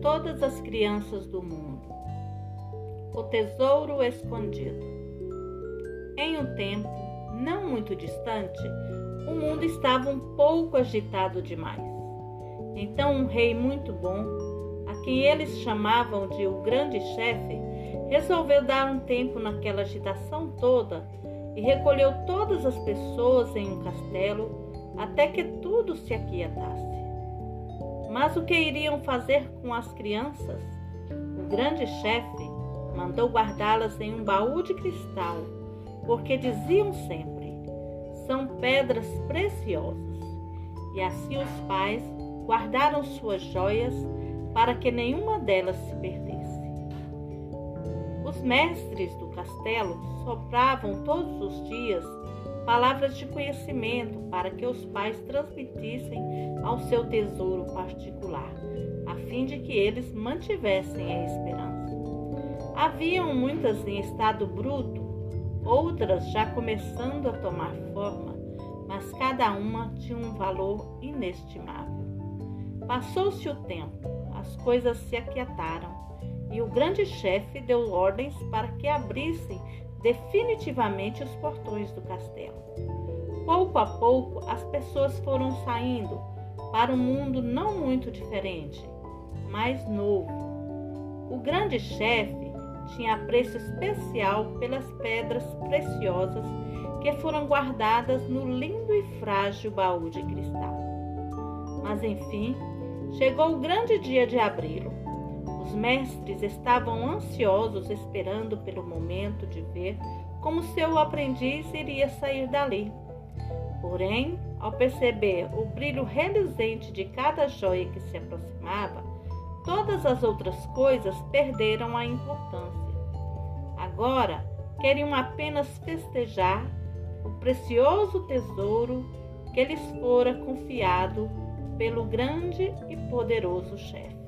todas as crianças do mundo. O tesouro escondido. Em um tempo não muito distante, o mundo estava um pouco agitado demais. Então, um rei muito bom, a quem eles chamavam de o grande chefe, resolveu dar um tempo naquela agitação toda e recolheu todas as pessoas em um castelo até que tudo se aquietasse. Mas o que iriam fazer com as crianças? O grande chefe mandou guardá-las em um baú de cristal, porque diziam sempre: são pedras preciosas. E assim os pais guardaram suas joias para que nenhuma delas se perdesse. Os mestres do castelo sopravam todos os dias palavras de conhecimento para que os pais transmitissem ao seu tesouro particular, a fim de que eles mantivessem a esperança. Haviam muitas em estado bruto, outras já começando a tomar forma, mas cada uma tinha um valor inestimável. Passou-se o tempo, as coisas se aquietaram e o grande chefe deu ordens para que abrissem definitivamente os portões do castelo. Pouco a pouco, as pessoas foram saindo para um mundo não muito diferente, mas novo. O grande chefe tinha apreço especial pelas pedras preciosas que foram guardadas no lindo e frágil baú de cristal. Mas enfim, chegou o grande dia de abri-lo os mestres estavam ansiosos esperando pelo momento de ver como seu aprendiz iria sair dali. Porém, ao perceber o brilho reluzente de cada joia que se aproximava, todas as outras coisas perderam a importância. Agora queriam apenas festejar o precioso tesouro que lhes fora confiado pelo grande e poderoso chefe.